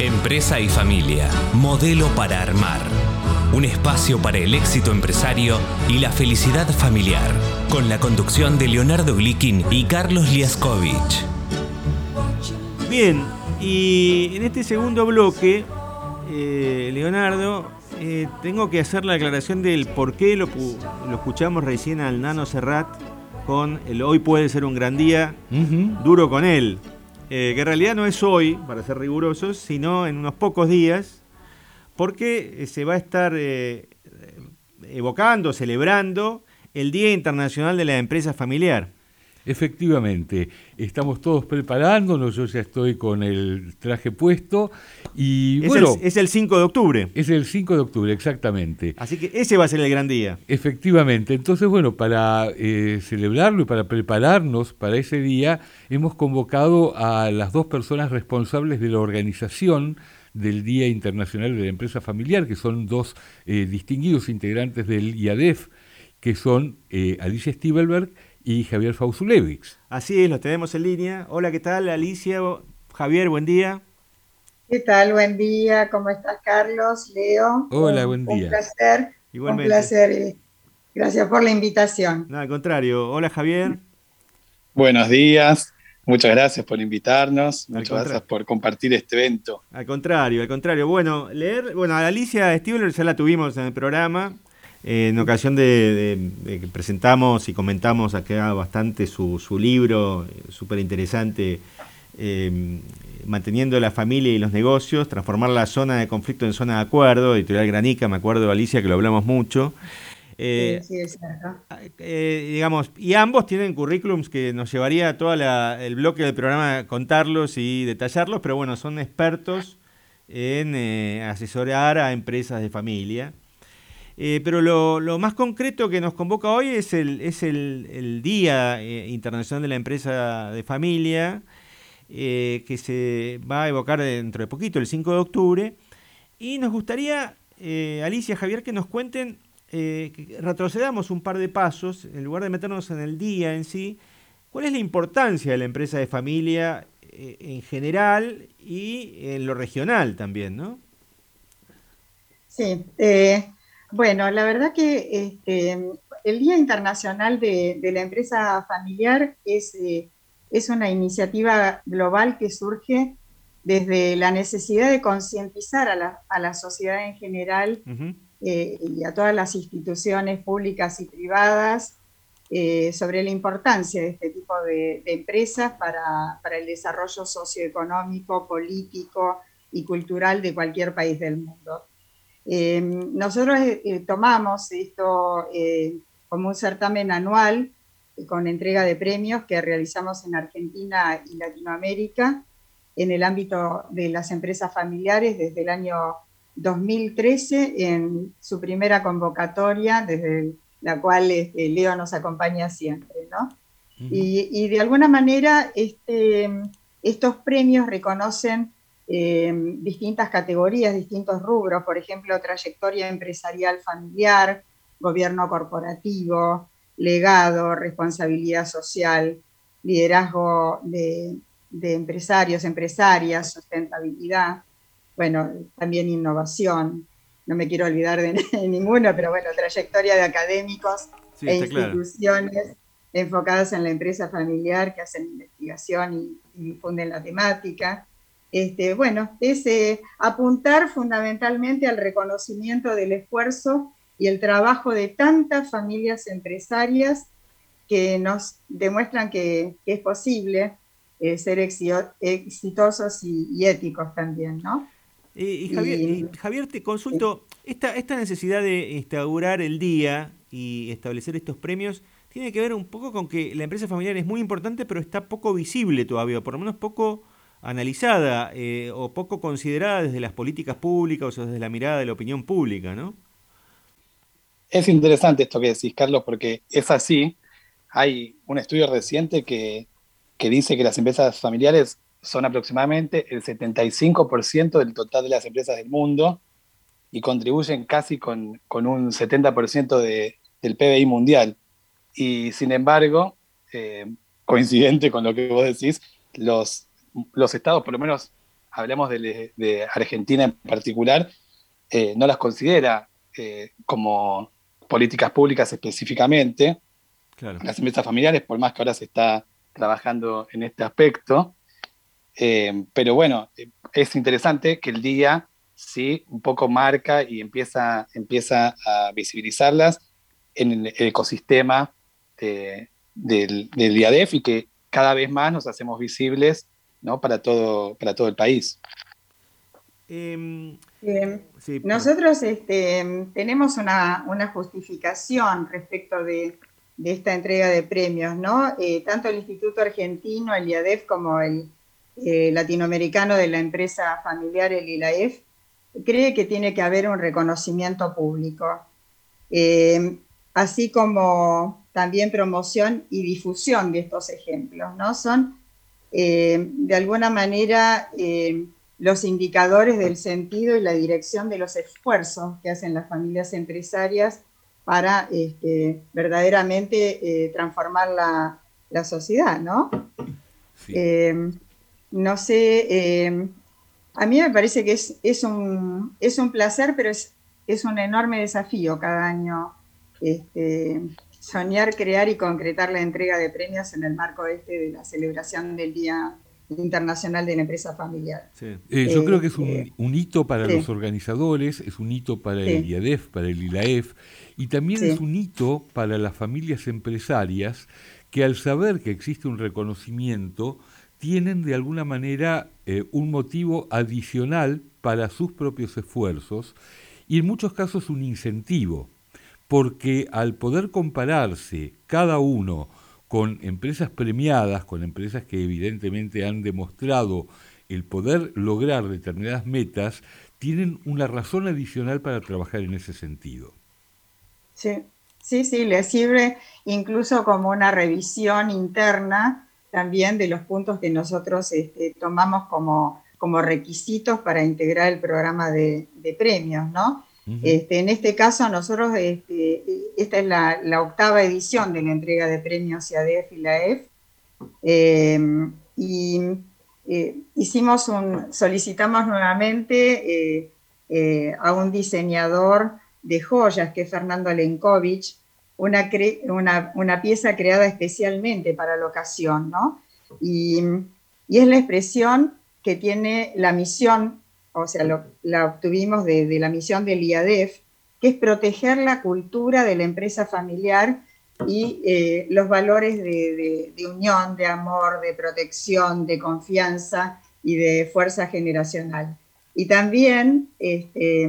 Empresa y familia, modelo para armar. Un espacio para el éxito empresario y la felicidad familiar, con la conducción de Leonardo Glikin y Carlos Liaskovich. Bien, y en este segundo bloque, eh, Leonardo, eh, tengo que hacer la aclaración del por qué lo, lo escuchamos recién al Nano Serrat con el Hoy puede ser un gran día, duro con él. Eh, que en realidad no es hoy, para ser rigurosos, sino en unos pocos días, porque eh, se va a estar eh, evocando, celebrando el Día Internacional de la Empresa Familiar. Efectivamente, estamos todos preparándonos, yo ya estoy con el traje puesto y es bueno... El, es el 5 de octubre. Es el 5 de octubre, exactamente. Así que ese va a ser el gran día. Efectivamente, entonces bueno, para eh, celebrarlo y para prepararnos para ese día, hemos convocado a las dos personas responsables de la organización del Día Internacional de la Empresa Familiar, que son dos eh, distinguidos integrantes del IADEF, que son eh, Alicia Stiebelberg y Javier Fausulevix. Así es, los tenemos en línea. Hola, ¿qué tal? Alicia, Javier, buen día. ¿Qué tal? Buen día. ¿Cómo estás, Carlos? Leo. Hola, buen día. Un placer. Igualmente. Un placer. Gracias por la invitación. No, al contrario. Hola, Javier. Buenos días. Muchas gracias por invitarnos, muchas gracias por compartir este evento. Al contrario, al contrario. Bueno, leer, bueno, a Alicia Stiebler ya la tuvimos en el programa, en ocasión de, que presentamos y comentamos acá bastante su, libro, súper interesante, em, Manteniendo la familia y los negocios, transformar la zona de conflicto en zona de acuerdo, editorial Granica, me acuerdo, Alicia, que lo hablamos mucho. Eh, sí, sí, eh, digamos, y ambos tienen currículums que nos llevaría todo el bloque del programa contarlos y detallarlos, pero bueno, son expertos en eh, asesorar a empresas de familia. Eh, pero lo, más concreto que nos convoca hoy es el, Día eh, Internacional de la Empresa de Familia, eh, que se va a evocar dentro de poquito, el 5 de octubre. Y nos gustaría, Alicia, Javier, que nos cuenten, que retrocedamos un par de pasos, en lugar de meternos en el día en sí, cuál es la importancia de la empresa de familia en general y en lo regional también, ¿no? Sí, bueno, la verdad que este, el Día Internacional de, la Empresa Familiar es, eh, es, una iniciativa global que surge desde la necesidad de concientizar a la, sociedad en general eh, y a todas las instituciones públicas y privadas eh, sobre la importancia de este tipo de, empresas para, para, el desarrollo socioeconómico, político y cultural de cualquier país del mundo. Em, nosotros eh, eh, tomamos esto eh, como un certamen anual con entrega de premios que realizamos en Argentina y Latinoamérica en el ámbito de las empresas familiares desde el año 2013 en su primera convocatoria, desde la cual este, Leo nos acompaña siempre. ¿no? y, de alguna manera este, estos premios reconocen eh, distintas categorías, distintos rubros, por ejemplo, trayectoria empresarial familiar, gobierno corporativo, legado, responsabilidad social, liderazgo de, empresarios, empresarias, sustentabilidad, bueno, también innovación, no me quiero olvidar de, ninguno, pero bueno, trayectoria de académicos e instituciones enfocadas en la empresa familiar que hacen investigación y difunden la temática, este, bueno, es eh, apuntar fundamentalmente al reconocimiento del esfuerzo y el trabajo de tantas familias empresarias que nos demuestran que, es posible eh, ser exitosos y, éticos también, ¿no? y Javier, te consulto, esta, esta necesidad de instaurar el día y establecer estos premios tiene que ver un poco con que la empresa familiar es muy importante, pero está poco visible todavía, por lo menos poco analizada eh, o poco considerada desde las políticas públicas o desde la mirada de la opinión pública, ¿no? Es interesante esto que decís, Carlos, porque es así. Hay un estudio reciente que, dice que las empresas familiares son aproximadamente el 75% del total de las empresas del mundo y contribuyen casi con, un 70% de, del PBI mundial. Y sin embargo, eh, coincidente con lo que vos decís, los los estados, por lo menos hablemos de, Argentina en particular, eh, no las considera eh, como políticas públicas específicamente. Las empresas familiares, por más que ahora se está trabajando en este aspecto. Eh, pero bueno, es interesante que el día sí un poco marca y empieza, empieza a visibilizarlas en el ecosistema del, del IADEF y que cada vez más nos hacemos visibles ¿no? para, todo, para todo el país. Em, nosotros este, tenemos una, justificación respecto de, esta entrega de premios, ¿no? Eh, tanto el Instituto Argentino, el IADEF, como el eh, latinoamericano de la empresa familiar, el ILAEF, cree que tiene que haber un reconocimiento público, em, así como también promoción y difusión de estos ejemplos, ¿no? Son eh, de alguna manera eh, los indicadores del sentido y la dirección de los esfuerzos que hacen las familias empresarias para este, verdaderamente eh, transformar la, sociedad, ¿no? no sé, a mí me parece que es, es, un, es un placer, pero es, es un enorme desafío cada año este, soñar, crear y concretar la entrega de premios en el marco este de la celebración del Día Internacional de la Empresa Familiar. Eh, yo creo que es un, eh, hito para los organizadores, es un hito para el IADEF, para el ILAEF, y también es un hito para las familias empresarias que al saber que existe un reconocimiento, tienen de alguna manera eh, un motivo adicional para sus propios esfuerzos y en muchos casos un incentivo porque al poder compararse cada uno con empresas premiadas, con empresas que evidentemente han demostrado el poder lograr determinadas metas, tienen una razón adicional para trabajar en ese sentido. Sí, sí, sí, les sirve incluso como una revisión interna también de los puntos que nosotros este, tomamos como, como requisitos para integrar el programa de, de premios, ¿no? Este, en este caso, nosotros, este, esta es la, octava edición de la entrega de premios IADEF y la EF, em, y eh, hicimos solicitamos nuevamente eh, eh, a un diseñador de joyas, que es Fernando Lenkovich, una, una, pieza creada especialmente para la ocasión, ¿no? Y, y es la expresión que tiene la misión o sea, la obtuvimos de, la misión del IADEF, que es proteger la cultura de la empresa familiar y eh, los valores de, unión, de amor, de protección, de confianza y de fuerza generacional. Y también este,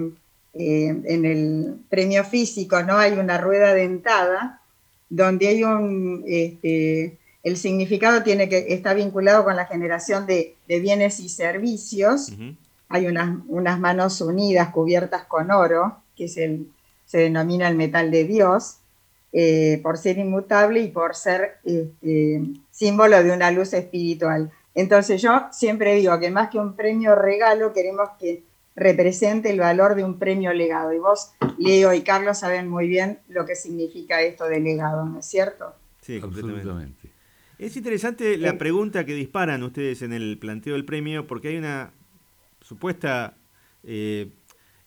eh, en el premio físico ¿no? hay una rueda dentada donde hay un, este, el significado tiene que, está vinculado con la generación de, bienes y servicios hay unas, unas manos unidas cubiertas con oro, que es el, se denomina el metal de Dios, eh, por ser inmutable y por ser este, símbolo de una luz espiritual. Entonces yo siempre digo que más que un premio regalo, queremos que represente el valor de un premio legado. Y vos, Leo y Carlos, saben muy bien lo que significa esto de legado, ¿no es cierto? Sí, completamente. Es interesante la pregunta que disparan ustedes en el planteo del premio, porque hay una supuesta eh,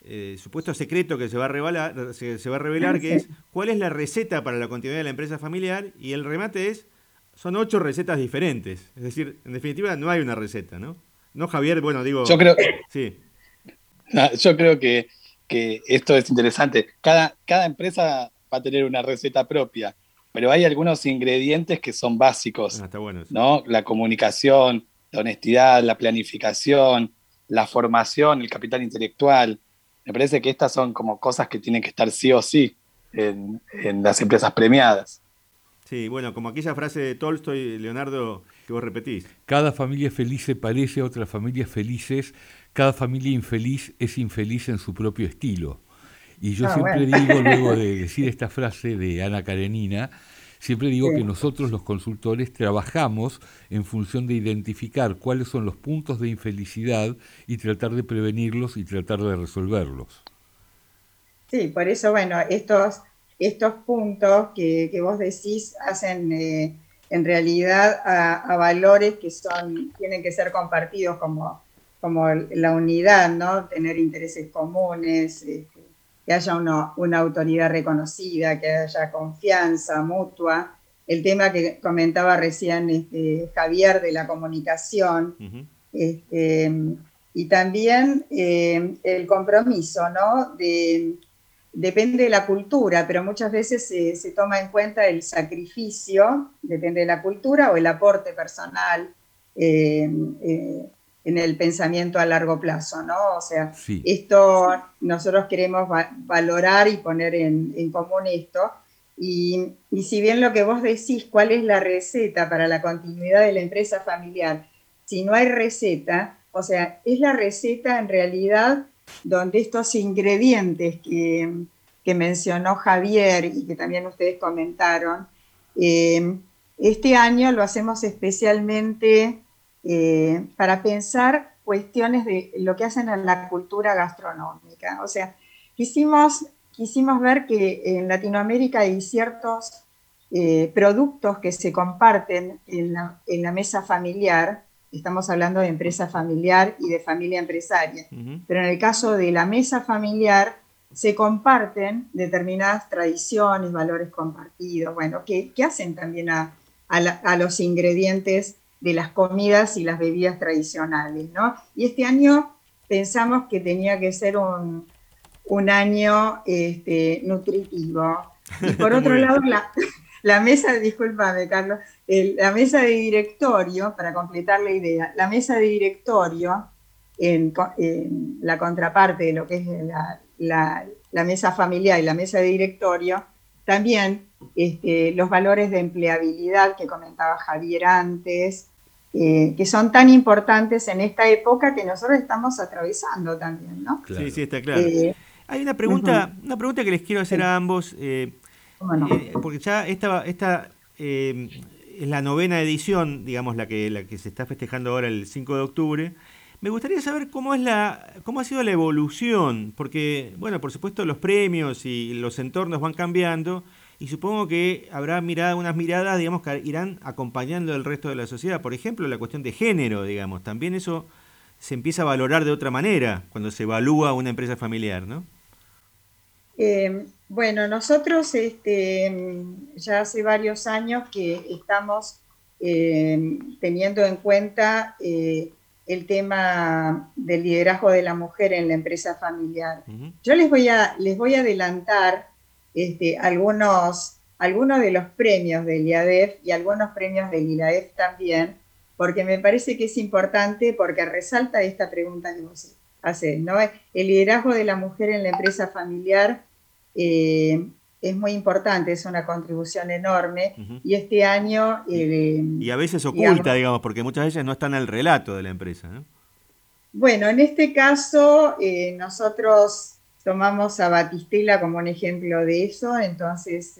eh, supuesto secreto que se va a revelar, se, va a revelar que es cuál es la receta para la continuidad de la empresa familiar y el remate es son ocho recetas diferentes. Es decir, en definitiva no hay una receta, ¿no? No, Javier, bueno, digo. Yo creo, sí. yo creo que, esto es interesante. Cada, cada empresa va a tener una receta propia, pero hay algunos ingredientes que son básicos. Ah, está bueno ¿no? La comunicación, la honestidad, la planificación, la formación, el capital intelectual. Me parece que estas son como cosas que tienen que estar sí o sí en, las empresas premiadas. Sí, bueno, como aquella frase de Tolstoy, Leonardo, que vos repetís. Cada familia feliz se parece a otras familias felices, cada familia infeliz es infeliz en su propio estilo. Y yo ah, siempre digo, luego de decir esta frase de Ana Karenina, Siempre digo que nosotros los consultores trabajamos en función de identificar cuáles son los puntos de infelicidad y tratar de prevenirlos y tratar de resolverlos. Sí, por eso, bueno, estos, estos puntos que, vos decís hacen eh, en realidad a, valores que son, tienen que ser compartidos como, como la unidad, ¿no? Tener intereses comunes, este, que haya una autoridad reconocida, que haya confianza mutua. El tema que comentaba recién este, Javier de la comunicación. este, y también eh, el compromiso, ¿no? De, depende de la cultura, pero muchas veces se, toma en cuenta el sacrificio, depende de la cultura, o el aporte personal eh, eh, en el pensamiento a largo plazo, ¿no? O sea, esto nosotros queremos valorar y poner en, común esto. Y, y, si bien lo que vos decís, cuál es la receta para la continuidad de la empresa familiar, si no hay receta, o sea, es la receta en realidad donde estos ingredientes que, mencionó Javier y que también ustedes comentaron, eh, este año lo hacemos especialmente eh, para pensar cuestiones de lo que hacen en la cultura gastronómica. O sea, quisimos, quisimos ver que en Latinoamérica hay ciertos eh, productos que se comparten en la mesa familiar estamos hablando de empresa familiar y de familia empresaria. Pero en el caso de la mesa familiar, se comparten determinadas tradiciones, valores compartidos, bueno, que, hacen también a, los ingredientes de las comidas y las bebidas tradicionales, ¿no? Y este año pensamos que tenía que ser un, año este, nutritivo. Y por otro lado, la, la mesa, discúlpame Carlos, la mesa de directorio, para completar la idea, la mesa de directorio, en, la contraparte de lo que es la, mesa familiar y la mesa de directorio, también este, los valores de empleabilidad que comentaba Javier antes, eh, que son tan importantes en esta época que nosotros estamos atravesando también, ¿no? Sí, sí, está claro. Eh, Hay una pregunta, una pregunta que les quiero hacer a ambos. Eh, eh, porque ya esta, esta eh, es la novena edición, digamos, la que, la que se está festejando ahora el 5 de octubre. Me gustaría saber cómo es la, cómo ha sido la evolución, porque, bueno, por supuesto los premios y los entornos van cambiando y supongo que habrá mirada, unas miradas, digamos, que irán acompañando el resto de la sociedad. Por ejemplo, la cuestión de género, digamos, también eso se empieza a valorar de otra manera cuando se evalúa una empresa familiar, ¿no? Eh, bueno, nosotros este, ya hace varios años que estamos eh, teniendo en cuenta eh, el tema del liderazgo de la mujer en la empresa familiar. Yo les voy a, les voy a adelantar este, algunos, algunos de los premios del IADEF y algunos premios del IRAEF también, porque me parece que es importante porque resalta esta pregunta que vos haces, ¿no? El liderazgo de la mujer en la empresa familiar eh, es muy importante, es una contribución enorme. Y este año... Eh, y a veces oculta, digamos, porque muchas veces no está en el relato de la empresa. Bueno, en este caso eh, nosotros tomamos a Batistela como un ejemplo de eso, entonces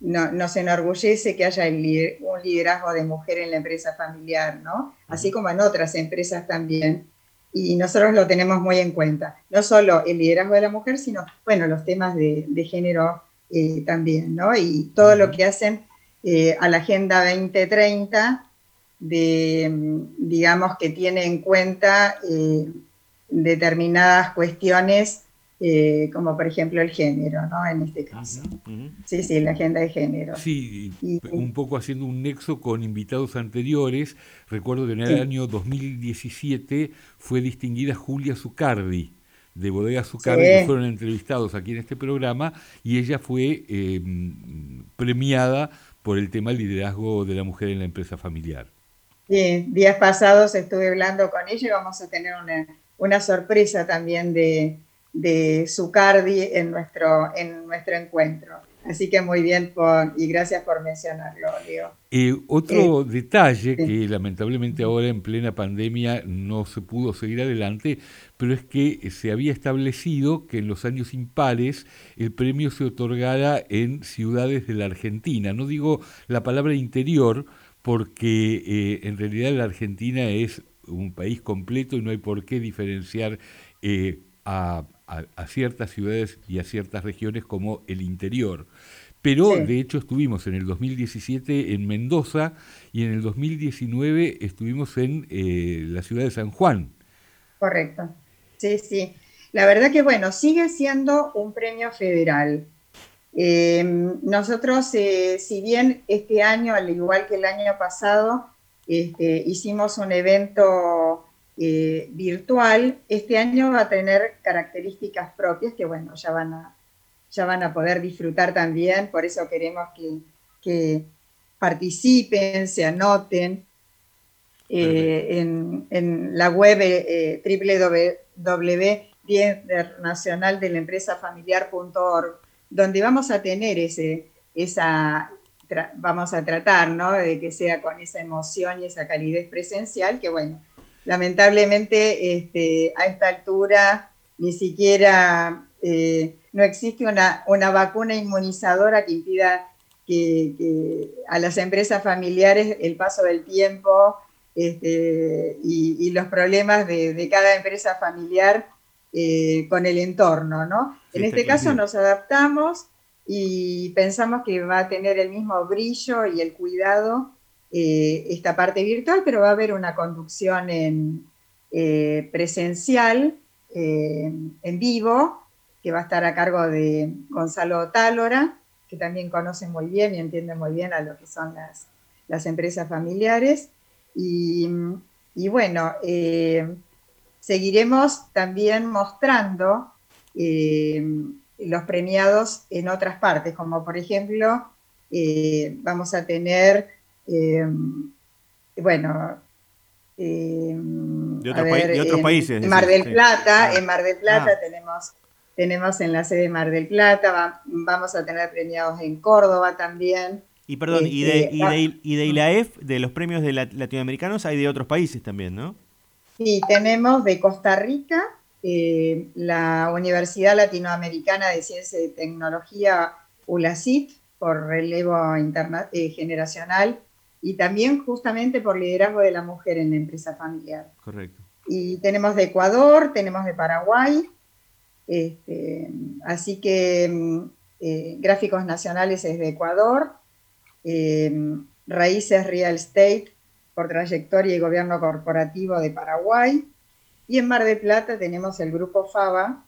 nos enorgullece que haya un liderazgo de mujer en la empresa familiar, ¿no? Así como en otras empresas también y nosotros lo tenemos muy en cuenta. No solo el liderazgo de la mujer, sino, bueno, los temas de, género eh, también, ¿no? Y todo lo que hacen eh, a la Agenda 2030, de, digamos, que tiene en cuenta eh, determinadas cuestiones eh, como por ejemplo el género, ¿no? En este caso. Sí, sí, la agenda de género. Sí, un poco haciendo un nexo con invitados anteriores, recuerdo que en el año 2017 fue distinguida Julia Zucardi de Bodega Zucardi, que fueron entrevistados aquí en este programa, y ella fue em, premiada por el tema liderazgo de la mujer en la empresa familiar. Sí, días pasados estuve hablando con ella y vamos a tener una, una sorpresa también de, de Zucardi en nuestro, en nuestro encuentro. Así que muy bien y gracias por mencionarlo, Leo. Eh, otro eh, detalle que lamentablemente ahora en plena pandemia no se pudo seguir adelante, pero es que se había establecido que en los años impares el premio se otorgara en ciudades de la Argentina. No digo la palabra interior porque eh, en realidad la Argentina es un país completo y no hay por qué diferenciar a, ciertas ciudades y a ciertas regiones como el interior. pero de hecho estuvimos en el 2017 en Mendoza y en el 2019 estuvimos en eh, la ciudad de San Juan. Correcto, sí, sí. La verdad que bueno, sigue siendo un premio federal. Eh, nosotros, eh, si bien este año, al igual que el año pasado, este, hicimos un evento virtual, este año va a tener características propias que bueno, ya van a ya van a poder disfrutar también, por eso queremos que, participen, se anoten eh, en, la web eh, www.internacionaldelempresafamiliar.org, donde vamos a tener ese, esa, vamos a tratar, ¿no? De que sea con esa emoción y esa calidez presencial, que bueno, lamentablemente este, a esta altura ni siquiera eh, no existe una, una, vacuna inmunizadora que impida que, a las empresas familiares el paso del tiempo este, y, los problemas de, cada empresa familiar eh, con el entorno, ¿no? en este caso nos adaptamos y pensamos que va a tener el mismo brillo y el cuidado eh, esta parte virtual, pero va a haber una conducción en, presencial, en vivo, que va a estar a cargo de Gonzalo Tálora, que también conoce muy bien y entiende muy bien a lo que son las, las empresas familiares. Y, bueno, eh, seguiremos también mostrando eh, los premiados en otras partes, como por ejemplo, eh, vamos a tener, bueno, de, otros países. En Mar del Plata, en Mar del Plata ah. tenemos tenemos en la sede Mar del Plata, vamos a tener premiados en Córdoba también. Y perdón, y, de, este, y, de, y de ILAEF, de los premios de latinoamericanos, hay de otros países también, ¿no? Sí, tenemos de Costa Rica, eh, la Universidad Latinoamericana de Ciencia y Tecnología, ULACIT, por relevo interna eh, generacional, y también justamente por liderazgo de la mujer en la empresa familiar. Correcto. Y tenemos de Ecuador, tenemos de Paraguay, este, así que mm, eh, Gráficos Nacionales es de Ecuador, eh, Raíces Real Estate por trayectoria y gobierno corporativo de Paraguay, y en Mar de Plata tenemos el grupo FABA,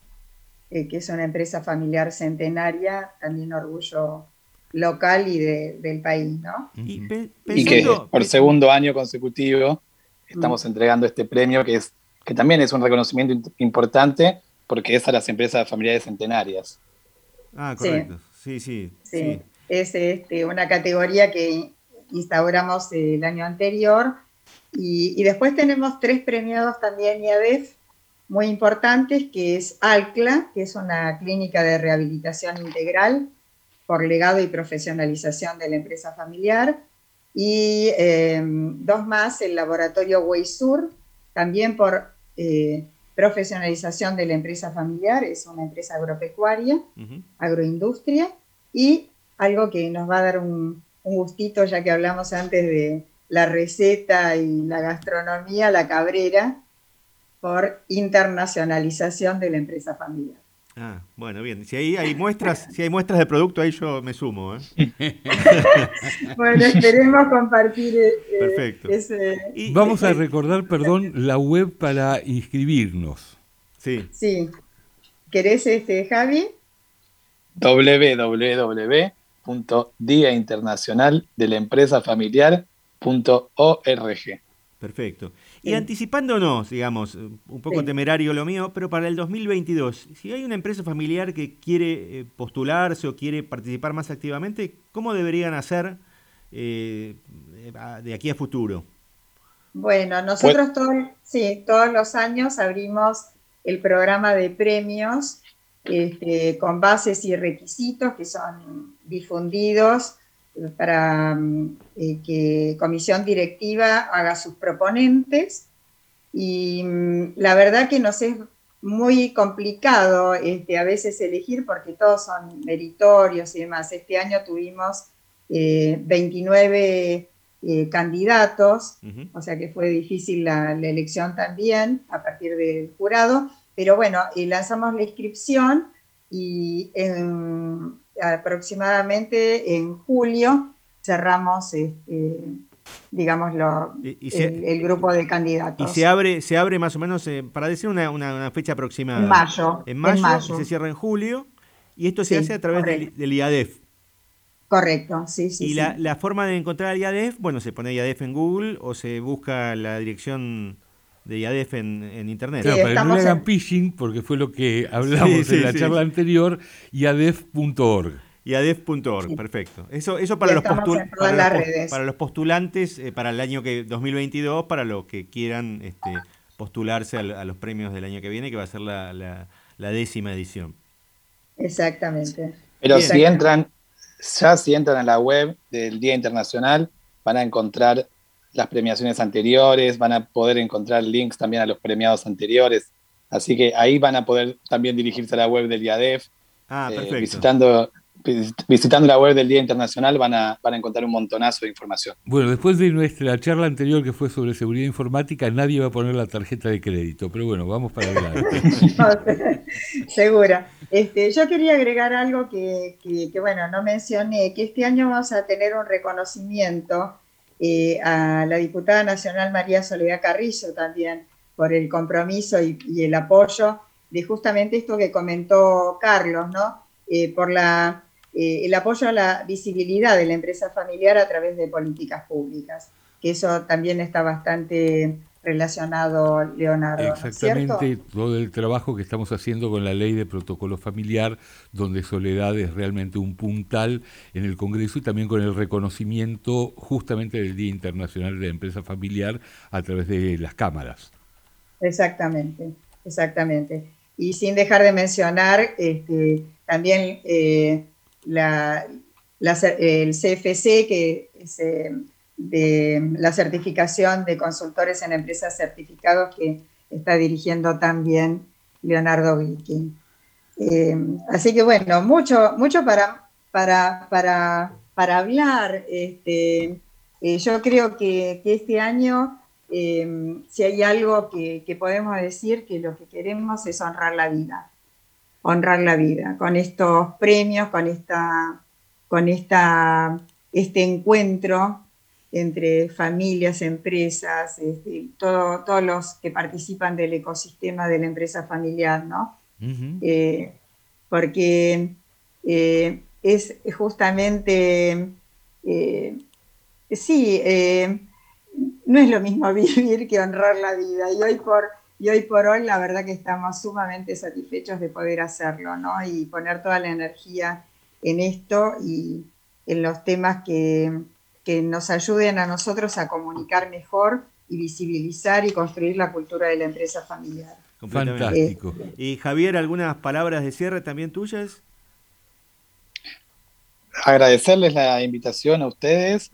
eh, que es una empresa familiar centenaria, también orgullo local y del país, ¿no? Y, que por segundo año consecutivo estamos mm. entregando este premio que es que también es un reconocimiento importante porque es a las empresas familiares centenarias. Ah, correcto. Sí, sí. Sí, es este, una categoría que instauramos el año anterior. Y, después tenemos tres premiados también IADEF muy importantes, que es ALCLA, que es una clínica de rehabilitación integral por legado y profesionalización de la empresa familiar, y eh, dos más, el laboratorio Weisur, también por eh, profesionalización de la empresa familiar, es una empresa agropecuaria, agroindustria, y algo que nos va a dar un, gustito, ya que hablamos antes de la receta y la gastronomía, la cabrera, por internacionalización de la empresa familiar. Ah, bueno, bien. Si ahí hay muestras, si hay muestras de producto, ahí yo me sumo. ¿eh? bueno, esperemos compartir eh, Perfecto. Vamos a recordar, perdón, la web para inscribirnos. Sí. Sí. ¿Querés, este, Javi? www.diainternacional Perfecto. Y anticipándonos, digamos, un poco temerario lo mío, pero para el 2022, si hay una empresa familiar que quiere eh, postularse o quiere participar más activamente, ¿cómo deberían hacer eh, de aquí a futuro? Bueno, nosotros todos, sí, todos los años abrimos el programa de premios este, con bases y requisitos que son difundidos para eh, que comisión directiva haga sus proponentes. Y mm, la verdad que nos es muy complicado este, a veces elegir porque todos son meritorios y demás. Este año tuvimos 29 eh, eh, candidatos, o sea que fue difícil la, elección también a partir del jurado, pero bueno, lanzamos la inscripción y en aproximadamente en julio cerramos este, digamos, el, grupo de candidatos. Y se abre, se abre más o menos, eh, para decir una, fecha aproximada. En mayo. En mayo, se cierra en julio, y esto se hace a través del, IADEF. Correcto, sí, sí. Y La, forma de encontrar al IADEF, bueno, se pone IADEF en Google o se busca la dirección de IADEF en, Internet. Claro, para que no le hagan phishing, porque fue lo que hablamos en la charla anterior, iadef.org. IADEF.org, perfecto. Eso, eso para, los, para, los, postulantes eh, para el año que 2022, para los que quieran este, postularse a, los premios del año que viene, que va a ser la, décima edición. Exactamente. Pero si entran, ya si entran a la web del Día Internacional, van a encontrar las premiaciones anteriores, van a poder encontrar links también a los premiados anteriores. Así que ahí van a poder también dirigirse a la web del IADEF, ah, eh, visitando visitando la web del Día Internacional van a, van a encontrar un montonazo de información. Bueno, después de nuestra charla anterior que fue sobre seguridad informática, nadie va a poner la tarjeta de crédito, pero bueno, vamos para adelante. Segura. Este, yo quería agregar algo que, bueno, no mencioné, que este año vamos a tener un reconocimiento eh, a la diputada nacional María Soledad Carrillo también por el compromiso y, el apoyo de justamente esto que comentó Carlos, ¿no? Eh, por la eh, el apoyo a la visibilidad de la empresa familiar a través de políticas públicas, que eso también está bastante relacionado, Leonardo. Exactamente, todo el trabajo que estamos haciendo con la ley de protocolo familiar, donde Soledad es realmente un puntal en el Congreso y también con el reconocimiento justamente del Día Internacional de la Empresa Familiar a través de las cámaras. Exactamente, exactamente. Y sin dejar de mencionar este, también eh, la, el CFC, que es eh, de la certificación de consultores en empresas certificados que está dirigiendo también Leonardo Viking. Eh, así que bueno, mucho, mucho para, para, para, para hablar. Este, eh, yo creo que, este año, si hay algo que, que podemos decir, que lo que queremos es honrar la vida honrar la vida, con estos premios, con, esta, con esta, este encuentro entre familias, empresas, este, todos los que participan del ecosistema de la empresa familiar, ¿no? Eh, porque eh, es justamente, eh, sí, no es lo mismo vivir que honrar la vida. Y hoy por y hoy por hoy la verdad que estamos sumamente satisfechos de poder hacerlo, ¿no? Y poner toda la energía en esto y en los temas que, nos ayuden a nosotros a comunicar mejor y visibilizar y construir la cultura de la empresa familiar. Fantástico. y Javier, ¿algunas palabras de cierre también tuyas? Agradecerles la invitación a ustedes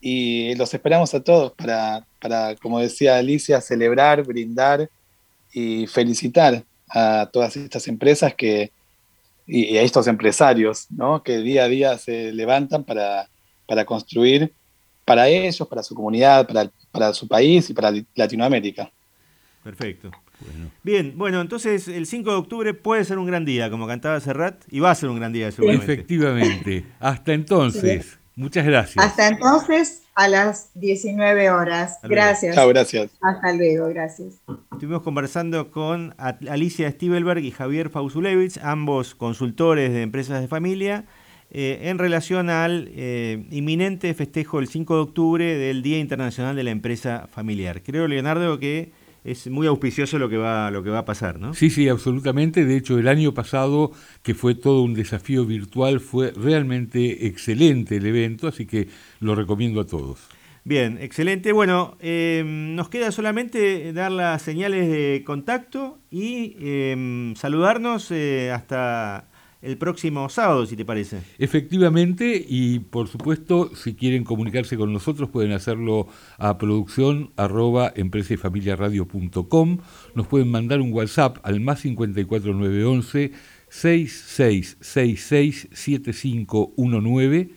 y los esperamos a todos para, para como decía Alicia, celebrar, brindar y felicitar a todas estas empresas que, y a estos empresarios ¿no? que día a día se levantan para, para construir para ellos, para su comunidad, para, para su país y para Latinoamérica. Perfecto. Bien, bueno, entonces el 5 de octubre puede ser un gran día, como cantaba Serrat, y va a ser un gran día seguramente. Efectivamente. Hasta entonces, muchas gracias. Hasta entonces, a las 19 horas. Gracias. Chao, gracias. Hasta luego, gracias. Estuvimos conversando con Alicia Stiebelberg y Javier Fausulevich, ambos consultores de empresas de familia, eh, en relación al eh, inminente festejo el 5 de octubre del Día Internacional de la Empresa Familiar. Creo, Leonardo, que es muy auspicioso lo que va lo que va a pasar, ¿no? Sí, sí, absolutamente. De hecho, el año pasado, que fue todo un desafío virtual, fue realmente excelente el evento, así que lo recomiendo a todos. Bien, excelente. Bueno, eh, nos queda solamente dar las señales de contacto y eh, saludarnos eh, hasta el próximo sábado, si te parece. Efectivamente, y por supuesto, si quieren comunicarse con nosotros, pueden hacerlo a producción arroba empresa y familia Nos pueden mandar un WhatsApp al más 54911 66667519.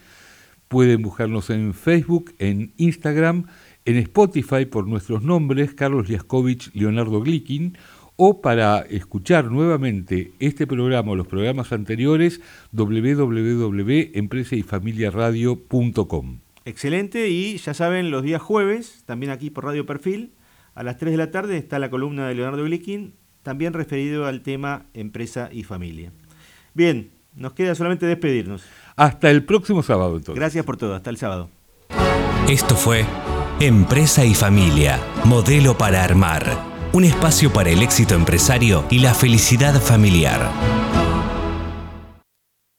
Pueden buscarnos en Facebook, en Instagram, en Spotify por nuestros nombres, Carlos Liaskovich, Leonardo Glikin, o para escuchar nuevamente este programa o los programas anteriores, www.empresayfamiliaradio.com. Excelente, y ya saben, los días jueves, también aquí por Radio Perfil, a las 3 de la tarde está la columna de Leonardo Glikin, también referido al tema empresa y familia. Bien, nos queda solamente despedirnos. Hasta el próximo sábado entonces. Gracias por todo, hasta el sábado. Esto fue Empresa y Familia, modelo para armar, un espacio para el éxito empresario y la felicidad familiar.